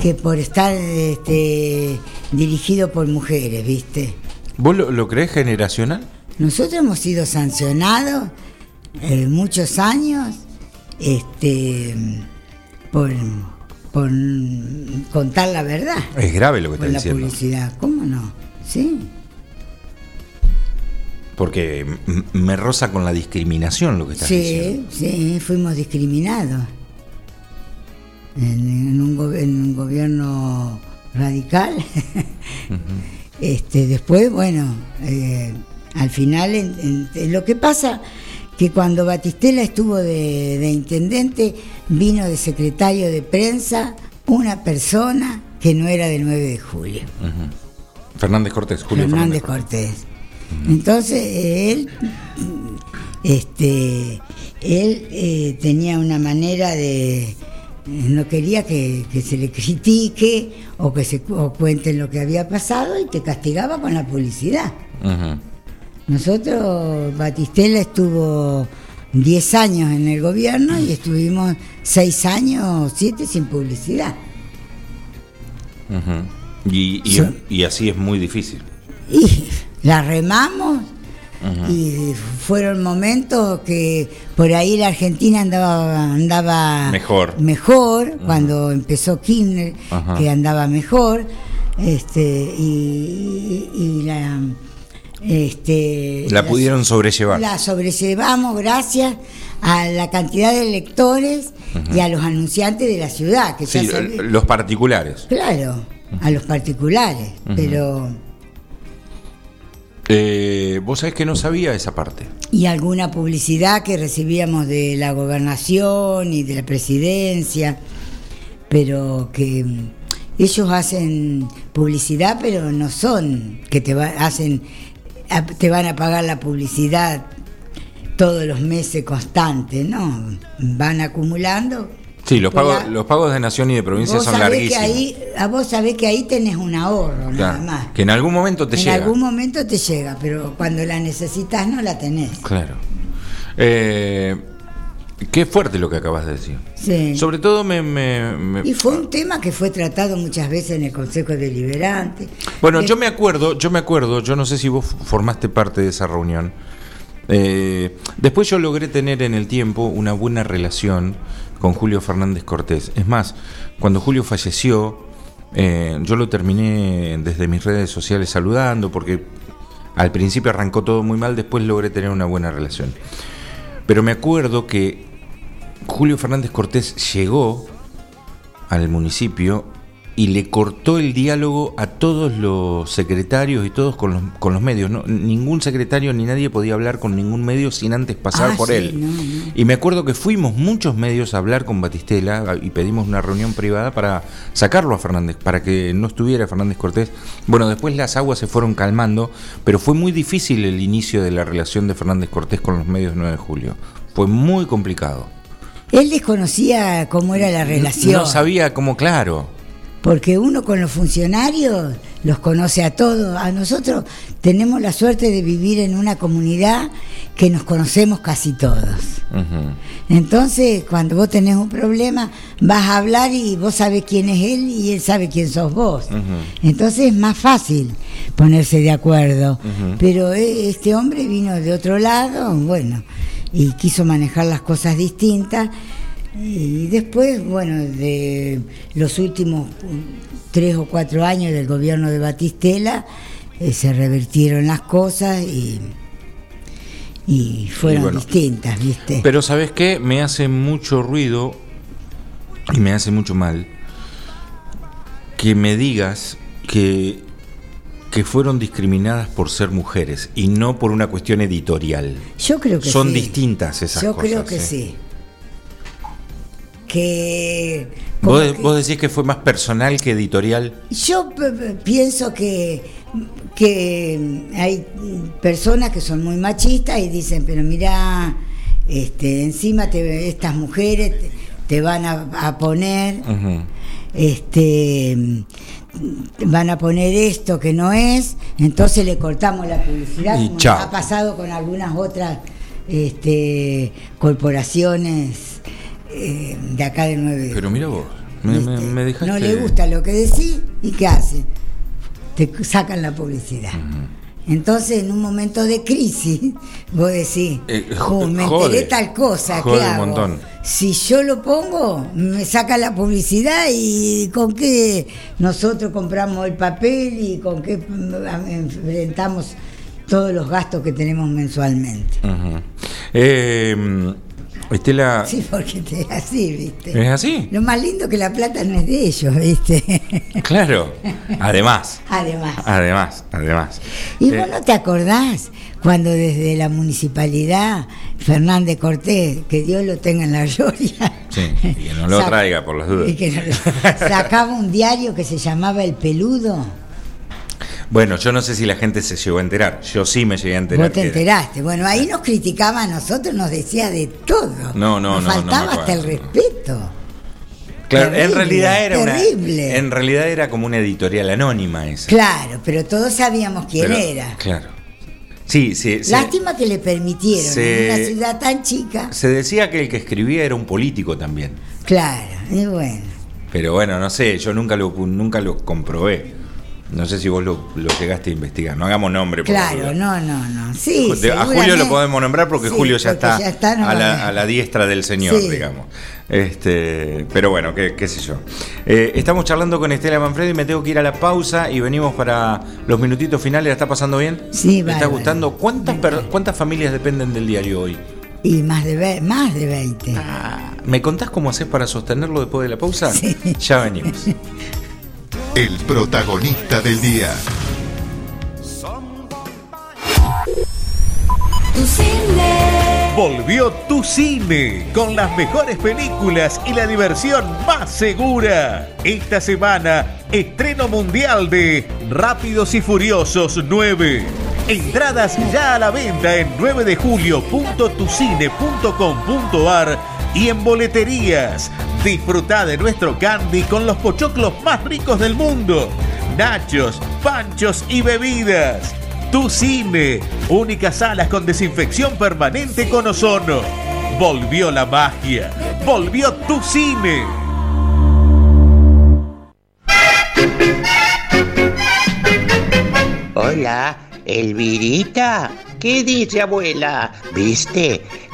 que por estar este, dirigido por mujeres, ¿viste? ¿Vos lo, lo crees generacional? Nosotros hemos sido sancionados eh, muchos años este, por, por contar la verdad. Es grave lo que está la diciendo. publicidad, ¿cómo no? Sí. Porque me roza con la discriminación lo que estás diciendo. Sí, sí, fuimos discriminados. En, un, go- en un gobierno radical. este, después, bueno, eh, al final, en- en- en lo que pasa que cuando Batistela estuvo de, de intendente, vino de secretario de prensa una persona que no era del 9 de julio. Fernández Cortés, Julio Fernández Fernández. Cortés. Entonces él, este, él eh, tenía una manera de, no quería que, que se le critique o que se o cuenten lo que había pasado y te castigaba con la publicidad. Nosotros, Batistela estuvo 10 años en el gobierno y estuvimos 6 años, 7 sin publicidad. Y, y así es muy difícil. Y la remamos Y fueron momentos que por ahí la Argentina andaba andaba Mejor. mejor cuando empezó Kirchner Ajá. que andaba mejor este y, y- y la este La pudieron sobrellevar. la sobrellevamos gracias a la cantidad de lectores y a los anunciantes de la ciudad que Sí, ya los particulares. claro a los particulares pero Eh, Vos sabés que no sabía esa parte. y alguna publicidad que recibíamos de la gobernación y de la presidencia, pero que mm, ellos hacen publicidad, pero no son que te va, hacen te van a pagar la publicidad todos los meses constantes, ¿no? Van acumulando. Sí, los pagos, la- los pagos de Nación y de provincia son sabés que larguísimos. ahí, a vos sabés que ahí tenés un ahorro, nada Claro, más. que en algún momento te en llega. algún momento te llega, pero cuando la necesitas no la tenés. Claro. Eh, qué fuerte lo que acabas de decir. Sí. Sobre todo me... me- me- Y fue un tema que fue tratado muchas veces en el Consejo Deliberante. Bueno, yo me acuerdo, yo me acuerdo, yo no sé si vos formaste parte de esa reunión. Eh, después yo logré tener en el tiempo una buena relación con Julio Fernández Cortés. Es más, cuando Julio falleció, eh, yo lo terminé desde mis redes sociales saludando porque al principio arrancó todo muy mal, después logré tener una buena relación. Pero me acuerdo que Julio Fernández Cortés llegó al municipio y le cortó el diálogo a todos los secretarios y todos con los, con los medios. ¿no? Ningún secretario ni nadie podía hablar con ningún medio sin antes pasar Ah, por sí, él. no, no. Y me acuerdo que fuimos muchos medios a hablar con Batistela y pedimos una reunión privada para sacarlo a Fernández, para que no estuviera Fernández Cortés. Bueno, después las aguas se fueron calmando, pero fue muy difícil el inicio de la relación de Fernández Cortés con los medios 9 de julio. Fue muy complicado. Él desconocía cómo era la relación. No sabía cómo, claro. Porque uno con los funcionarios los conoce a todos. A nosotros tenemos la suerte de vivir en una comunidad que nos conocemos casi todos. Entonces, cuando vos tenés un problema, vas a hablar y vos sabés quién es él y él sabe quién sos vos. Entonces es más fácil ponerse de acuerdo. Pero eh, este hombre vino de otro lado, bueno, y quiso manejar las cosas distintas. Y después, bueno, de los últimos tres o cuatro años del gobierno de Batistela, eh, se revertieron las cosas y, y fueron Y bueno, distintas, ¿viste? Pero ¿sabes qué? Me hace mucho ruido y me hace mucho mal que me digas que, que fueron discriminadas por ser mujeres y no por una cuestión editorial. Yo creo que Son sí. distintas esas Yo cosas. creo que ¿eh? sí. Que ¿Vos, que- vos decís que fue más personal que editorial? Yo p- p- pienso que, que hay personas que son muy machistas y dicen, pero mira, este, encima te, estas mujeres te, te van a, a poner, este, van a poner esto que no es, entonces le cortamos la publicidad, Y como chao. ha pasado con algunas otras este, corporaciones eh, de acá de Nueve Pero mira vos, me, me- me dejaste... no le gusta lo que decís y ¿qué hace? Te sacan la publicidad. Entonces, en un momento de crisis, vos decís, Eh, "Ju, me jode. enteré tal cosa, ¿qué un hago? montón. Si yo lo pongo, me saca la publicidad y con qué nosotros compramos el papel y con qué enfrentamos todos los gastos que tenemos mensualmente. Eh, Estela, Sí, porque te- así, ¿viste? ¿es así? Lo más lindo que la plata no es de ellos, ¿viste? Claro. Además, Además. además, además. ¿Y Eh, vos no te acordás cuando desde la municipalidad Fernández Cortés, que Dios lo tenga en la gloria, Sí, y que no lo traiga por las dudas. y que no- sacaba un diario que se llamaba El Peludo? Bueno, yo no sé si la gente se llegó a enterar. Yo sí me llegué a enterar. Vos te enteraste. Bueno, ahí nos criticaba a nosotros, nos decía de todo. No, no, nos no, no faltaba hasta el respeto. Claro, en realidad era una- terrible. en realidad era como una editorial anónima esa. Claro, pero todos sabíamos quién Pero- era. Claro. Sí, sí, sí. Lástima que le permitieron Se- en una ciudad tan chica. Se decía que el que escribía era un político también. Claro, y bueno. Pero bueno, no sé, yo nunca lo, nunca lo comprobé. No sé si vos lo, lo llegaste a investigar. No hagamos nombre. por Claro, no, no, no. Sí, a Julio lo podemos nombrar porque Sí, Julio ya porque está, ya está, no a, la, a- a la diestra del Señor, Sí. digamos. Este, pero bueno, qué, qué sé yo. Eh, estamos charlando con Estela Manfredi, me tengo que ir a la pausa y venimos para los minutitos finales. ¿La está pasando bien? Sí, ¿Me está gustando? ¿Cuántas, per- ¿Cuántas familias dependen del diario hoy? Y más de, ve- más de 20. ¿Me contás cómo haces para sostenerlo después de la pausa? Ya venimos. El protagonista del día. Tu cine. Volvió tu cine con las mejores películas y la diversión más segura. Esta semana, estreno mundial de Rápidos y Furiosos 9. Entradas ya a la venta en 9 de julio.tucine.com.ar y en boleterías. Disfruta de nuestro candy con los pochoclos más ricos del mundo. Nachos, panchos y bebidas. Tu cine, únicas salas con desinfección permanente con ozono. Volvió la magia, volvió tu cine. Hola, Elvirita. ¿Qué dice abuela? ¿Viste?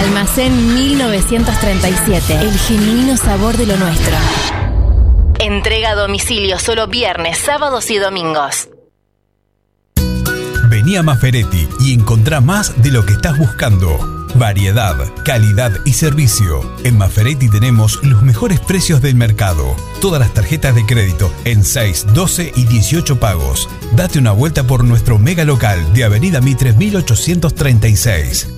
Almacén 1937. El genuino sabor de lo nuestro. Entrega a domicilio solo viernes, sábados y domingos. Vení a Maferetti y encontrá más de lo que estás buscando. Variedad, calidad y servicio. En Maferetti tenemos los mejores precios del mercado. Todas las tarjetas de crédito en 6, 12 y 18 pagos. Date una vuelta por nuestro mega local de Avenida Mitre 1836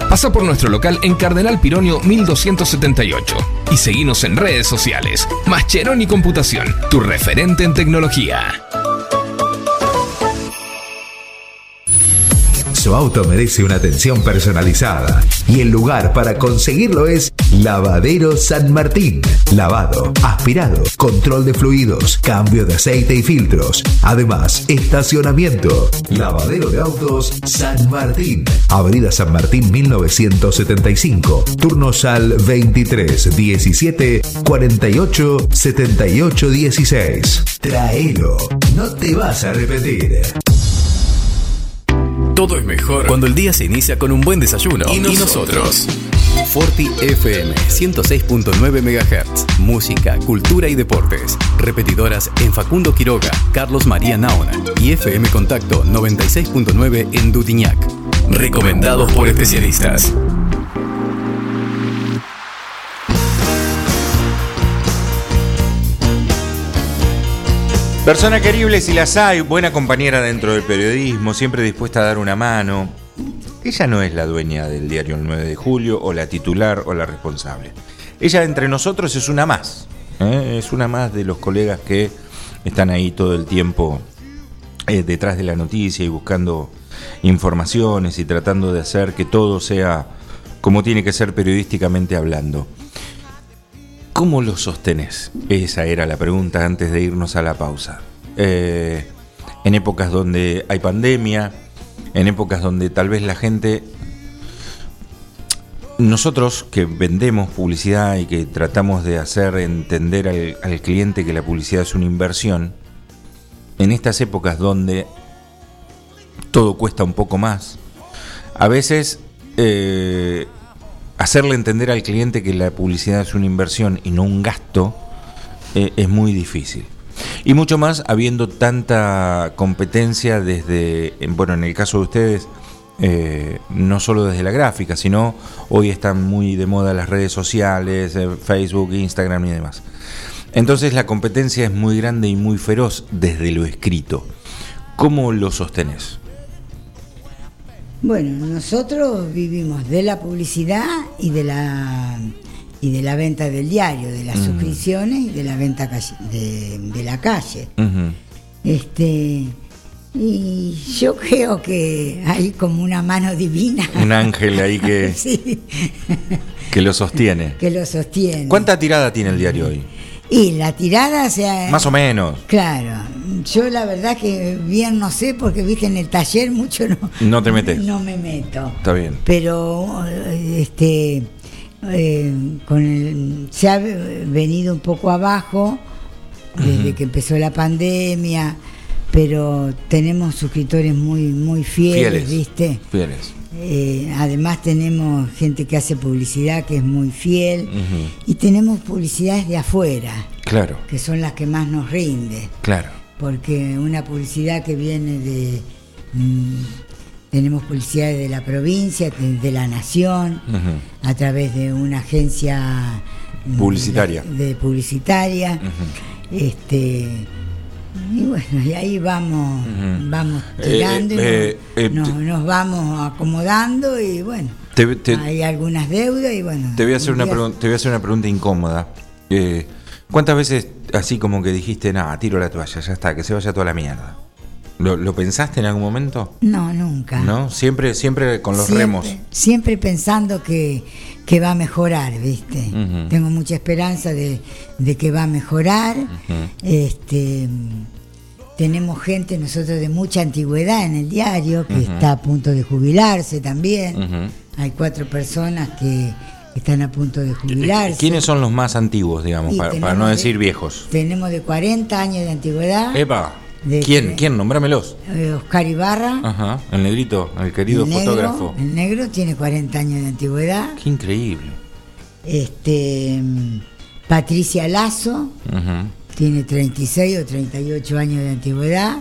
Pasa por nuestro local en Cardenal Pironio 1278 y seguinos en redes sociales. Mascheroni Computación, tu referente en tecnología. Su auto merece una atención personalizada y el lugar para conseguirlo es Lavadero San Martín. Lavado, aspirado, control de fluidos, cambio de aceite y filtros. Además, estacionamiento. Lavadero de autos San Martín. Avenida San Martín 1975. Turnos al 23 17 48 78 16. Traelo, no te vas a repetir. Todo es mejor cuando el día se inicia con un buen desayuno. Y nosotros. Forti FM 106.9 MHz. Música, cultura y deportes. Repetidoras en Facundo Quiroga, Carlos María Naona y FM Contacto 96.9 en Dutiñac. Recomendados por especialistas. Persona querible si las hay, buena compañera dentro del periodismo, siempre dispuesta a dar una mano. Ella no es la dueña del diario El 9 de julio, o la titular, o la responsable. Ella entre nosotros es una más. ¿eh? Es una más de los colegas que están ahí todo el tiempo eh, detrás de la noticia y buscando informaciones y tratando de hacer que todo sea como tiene que ser periodísticamente hablando. ¿Cómo lo sostenés? Esa era la pregunta antes de irnos a la pausa. Eh, en épocas donde hay pandemia, en épocas donde tal vez la gente... Nosotros que vendemos publicidad y que tratamos de hacer entender al, cliente que la publicidad es una inversión, en estas épocas donde todo cuesta un poco más, a veces eh, hacerle entender al cliente que la publicidad es una inversión y no un gasto eh, es muy difícil. Y mucho más habiendo tanta competencia desde, en- bueno, en el caso de ustedes, eh, no solo desde la gráfica, sino hoy están muy de moda las redes sociales, eh, Facebook, Instagram y demás. Entonces la competencia es muy grande y muy feroz desde lo escrito. ¿Cómo lo sostenés? Bueno, nosotros vivimos de la publicidad y de la y de la venta del diario, de las suscripciones y de la venta calle- de, de la calle. Este y yo creo que hay como una mano divina Un ángel ahí que, sí, que lo sostiene. que lo sostiene. ¿Cuánta tirada tiene el diario hoy? Y la tirada, o sea, Más o menos. Claro, yo la verdad que bien no sé porque viste en el taller mucho no, No te metes. no me meto. Está bien. Pero este eh, con el- se ha venido un poco abajo desde que empezó la pandemia, pero tenemos suscriptores muy muy fieles, Fieles. ¿viste? Fieles. Eh, además tenemos gente que hace publicidad que es muy fiel y tenemos publicidades de afuera Claro, que son las que más nos rinde claro. porque una publicidad que viene de mm, tenemos publicidades de la provincia de, la nación a través de una agencia mm, Publicitaria. de, de publicitaria este y bueno y ahí vamos vamos Eh, tirando y eh, nos, eh, nos- nos vamos acomodando y bueno Te, te- hay algunas deudas y bueno te voy a hacer una un día- pregun- te voy a hacer una pregunta incómoda. Eh, ¿Cuántas veces así como que dijiste, nada, tiro la toalla, ya está, que se vaya toda la mierda? ¿Lo, lo pensaste en algún momento? no nunca ¿No? Siempre, siempre con los Siempre- remos. Siempre pensando que, que va a mejorar, ¿viste? Tengo mucha esperanza de, de que va a mejorar. Este tenemos gente nosotros de mucha antigüedad en el diario que está a punto de jubilarse también. Hay cuatro personas que están a punto de jubilarse. ¿Quiénes son los más antiguos, digamos, para, no de- decir viejos? Tenemos de 40 años de antigüedad. Epa, De- ¿quién? ¿Quién? Nombrámelos. Oscar Ibarra. Ajá, el negrito, el querido el negro, fotógrafo. El negro tiene 40 años de antigüedad. Qué increíble. Este, mm, Patricia Lazo tiene 36 o 38 años de antigüedad.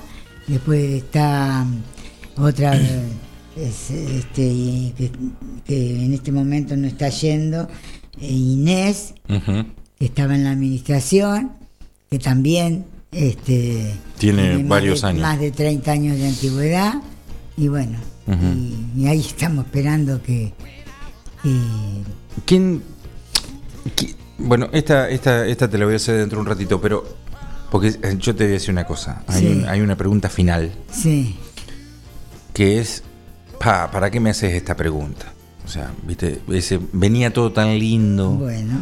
Después está mm, otra es, este, que, que en este momento no está yendo, eh, Inés, que estaba en la administración, que también este, Tiene varios de- años. Más de 30 años de antigüedad. Y bueno, y, y ahí estamos esperando que... que ¿Quién, qui- Bueno, esta, esta, esta te la voy a hacer dentro de un ratito, pero. Porque eh, yo te voy a decir una cosa. Hay, Sí. un- hay una pregunta final sí. que es: pa, ¿para qué me haces esta pregunta? O sea, viste, ese, venía todo tan lindo. Bueno,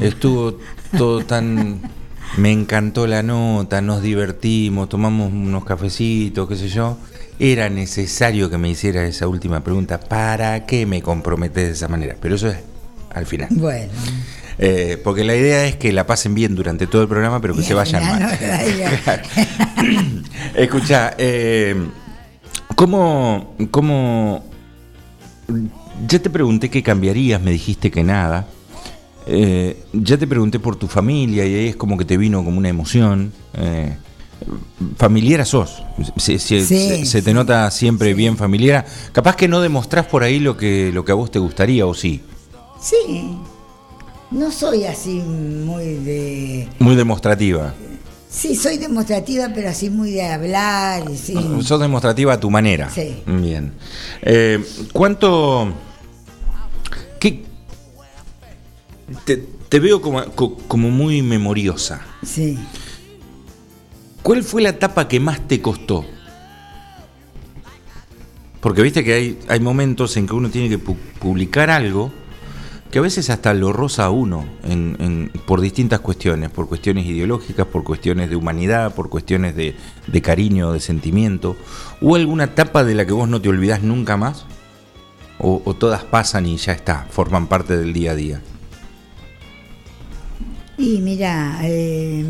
Estuvo todo tan. Me encantó la nota, nos divertimos, tomamos unos cafecitos, qué sé yo. Era necesario que me hiciera esa última pregunta. ¿Para qué me comprometes de esa manera? Pero eso es al final. Bueno. Eh, porque la idea es que la pasen bien durante todo el programa, pero que Y se vayan mal. no, Escucha, ¿Cómo, cómo... Ya te pregunté qué cambiarías, me dijiste que nada. Eh, ya te pregunté por tu familia y ahí es como que te vino como una emoción. Eh, familiera sos, se, se- Sí, se- se te nota siempre bien familiar. Capaz que no demostrás por ahí lo que, lo que a vos te gustaría o sí. Sí, no soy así muy de... Muy demostrativa. Sí, soy demostrativa, pero así muy de hablar. y sí. Sos demostrativa a tu manera. Sí. Bien. Eh, ¿Cuánto... ¿Qué... Te, te veo como, co- como muy memoriosa. Sí. ¿Cuál fue la etapa que más te costó? Porque viste que hay, hay momentos en que uno tiene que pu- publicar algo que a veces hasta lo roza a uno en- en- por distintas cuestiones, por cuestiones ideológicas, por cuestiones de humanidad, por cuestiones de, de cariño, de sentimiento. ¿Hubo alguna etapa de la que vos no te olvidás nunca más? ¿O, o todas pasan y ya está, forman parte del día a día? Y mira, eh,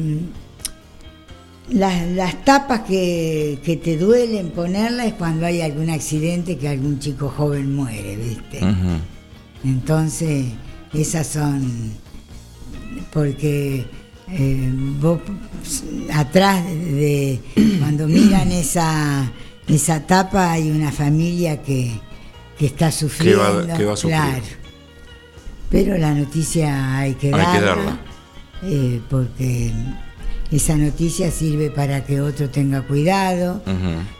las, las tapas que, que te duelen ponerlas es cuando hay algún accidente que algún chico joven muere, ¿viste? Entonces, esas son. Porque eh, vos atrás de. Cuando miran esa, esa tapa, hay una familia que, que está sufriendo. que va a sufrir. Claro. Pero la noticia hay que Hay darla. que darla. Eh, porque esa noticia sirve para que otro tenga cuidado.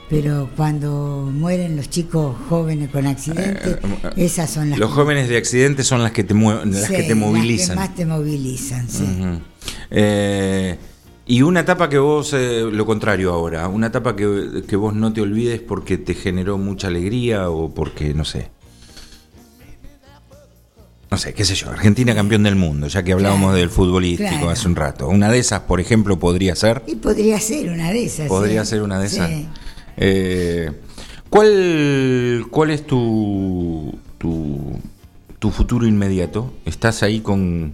Pero cuando mueren los chicos jóvenes con accidentes, esas son las Los que- jóvenes de accidentes son las que te, mue- las Sí, que te movilizan. Las que más te movilizan, sí. Eh, y una etapa que vos, eh, lo contrario ahora, una etapa que, que vos no te olvides porque te generó mucha alegría o porque, no sé. No sé, qué sé yo, Argentina campeón del mundo, ya que hablábamos Claro, del futbolístico claro. hace un rato. Una de esas, por ejemplo, podría ser. Y podría ser una de esas. Podría sí. ser una de esas. Sí. Eh, ¿cuál, ¿Cuál es tu, tu, tu futuro inmediato? ¿Estás ahí con,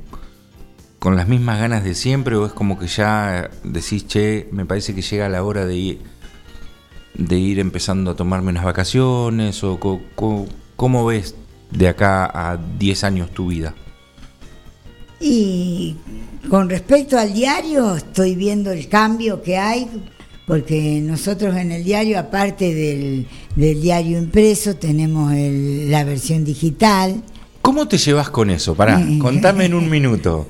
con las mismas ganas de siempre o es como que ya decís, che, me parece que llega la hora de ir, de ir empezando a tomarme unas vacaciones? o co- co- ¿Cómo ves de acá a 10 años tu vida? Y con respecto al diario, estoy viendo el cambio que hay, porque nosotros en el diario, aparte del, del diario impreso, tenemos el- la versión digital. ¿Cómo te llevas con eso? Pará, contame en un minuto.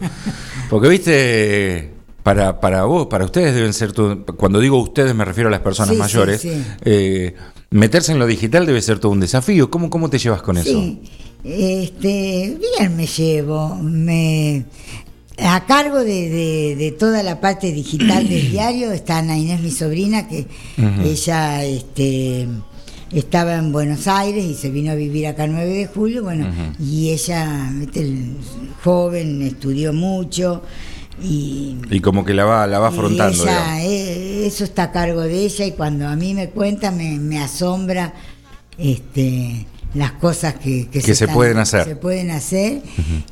Porque, viste, para, para vos, para ustedes deben ser. Cuando digo ustedes, me refiero a las personas Sí, sí, mayores. sí. eh, meterse en lo digital debe ser todo un desafío. ¿Cómo, cómo te llevas con eso? Sí, este, bien me llevo, me a cargo de, de- de toda la parte digital del diario está Ana Inés, mi sobrina, que ella este, estaba en Buenos Aires y se vino a vivir acá el 9 de julio, bueno, y ella, el joven, estudió mucho y Y como que la va, la va afrontando. ella, eh, eso está a cargo de ella y cuando a mí me cuenta me, me asombra este, las cosas que, Que se pueden hacer. se pueden hacer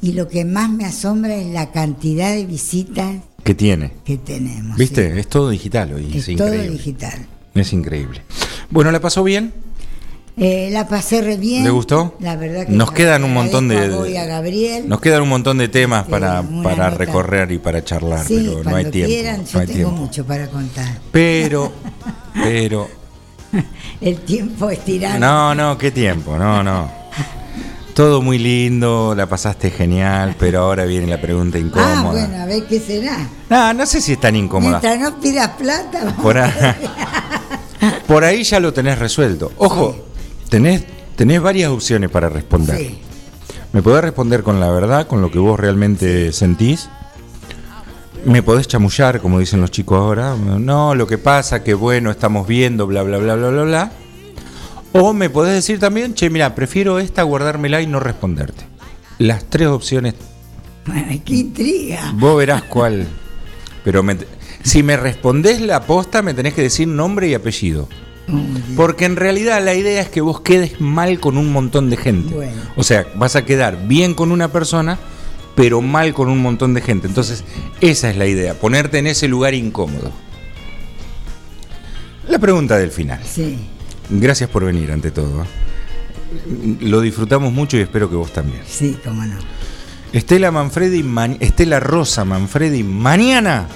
y lo que más me asombra es la cantidad de visitas ¿Qué tiene? que tenemos. ¿Viste? Es todo digital hoy. Es, Es todo increíble. digital. Es increíble. Bueno, ¿la pasó bien? Eh, la pasé re bien. ¿Le gustó? La verdad que Nos quedan un montón de- a Gabriel. Nos quedan un montón de temas para, para nota. recorrer y para charlar, sí, pero no hay tiempo. quieran, no yo hay tengo tiempo. mucho para contar. Pero, pero, El tiempo es tirano. no, no, qué tiempo, no, no. Todo muy lindo, la pasaste genial, pero ahora viene la pregunta Ah, incómoda. bueno, a ver qué será. No, no sé si es tan incómoda. Mientras no pidas plata, a por ahí ya lo tenés resuelto. Ojo, tenés, tenés varias opciones para responder. Sí. Me podés responder con la verdad, con lo que vos realmente sentís. Me podés chamullar, como dicen los chicos ahora. No, lo que pasa, que bueno, estamos viendo, bla, bla, bla, bla, bla, bla. O me podés decir también, che, mira, prefiero esta, guardármela y no responderte. Las tres opciones, qué intriga. vos verás cuál. Pero me- si me respondés la posta, me tenés que decir nombre y apellido. Porque en realidad la idea es que vos quedes mal con un montón de gente. Bueno. O sea, vas a quedar bien con una persona, pero mal con un montón de gente. Entonces, esa es la idea, ponerte en ese lugar incómodo. La pregunta del final. Sí. gracias por venir ante todo. Lo disfrutamos mucho y espero que vos también. Sí, cómo no. Estela Manfredi, ma- Estela Rosa Manfredi, mañana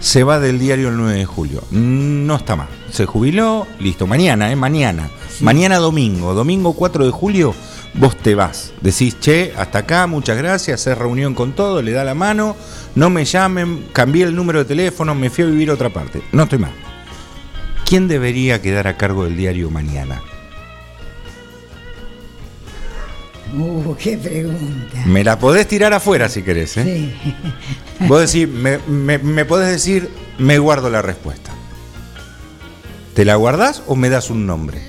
se va del diario el 9 de julio. No está más. Se jubiló, listo, mañana, ¿eh? Mañana. Mañana domingo, domingo 4 de julio, vos te vas. Decís, che, hasta acá, muchas gracias, hacer reunión con todo, le da la mano, no me llamen, cambié el número de teléfono, me fui a vivir a otra parte. No estoy más. ¿Quién debería quedar a cargo del diario mañana? Uh, qué pregunta. Me la podés tirar afuera si querés, ¿eh? Sí. Vos decís, me, me- me podés decir, me guardo la respuesta. ¿Te la guardás o me das un nombre?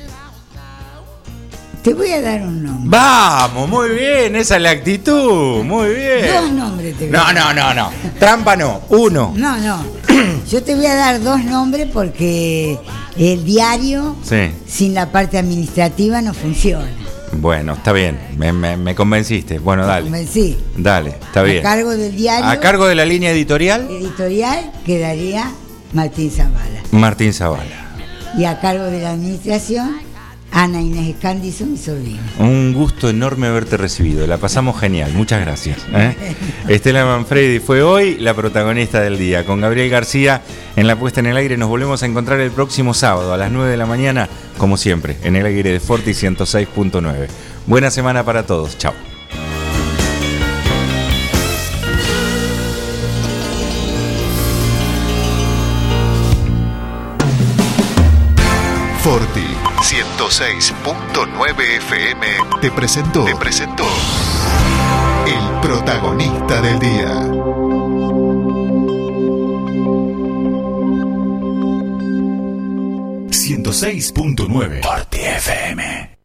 Te voy a dar un nombre. Vamos, muy bien, esa es la actitud, muy bien. Dos nombres te voy No, a no, dar. no, no. Trampa no, uno. No, no. Yo te voy a dar dos nombres porque el diario Sí. sin la parte administrativa no funciona. Bueno, está bien, me, me- me convenciste. Bueno, dale, Convencí. dale, está A bien. cargo del diario A cargo de la línea editorial, editorial quedaría Martín Zavala. Martín Zavala. Y a cargo de la administración, Ana Inés Escándizo, mi sobrina. Un gusto enorme haberte recibido, la pasamos genial, muchas gracias. ¿eh? Estela Manfredi fue hoy la protagonista del día. Con Gabriel García en la puesta en el aire nos volvemos a encontrar el próximo sábado a las 9 de la mañana, como siempre, en el aire de Forti 106.9. Buena semana para todos, chao. 106.9 FM te presentó, te presentó el protagonista del día. .9 Forti FM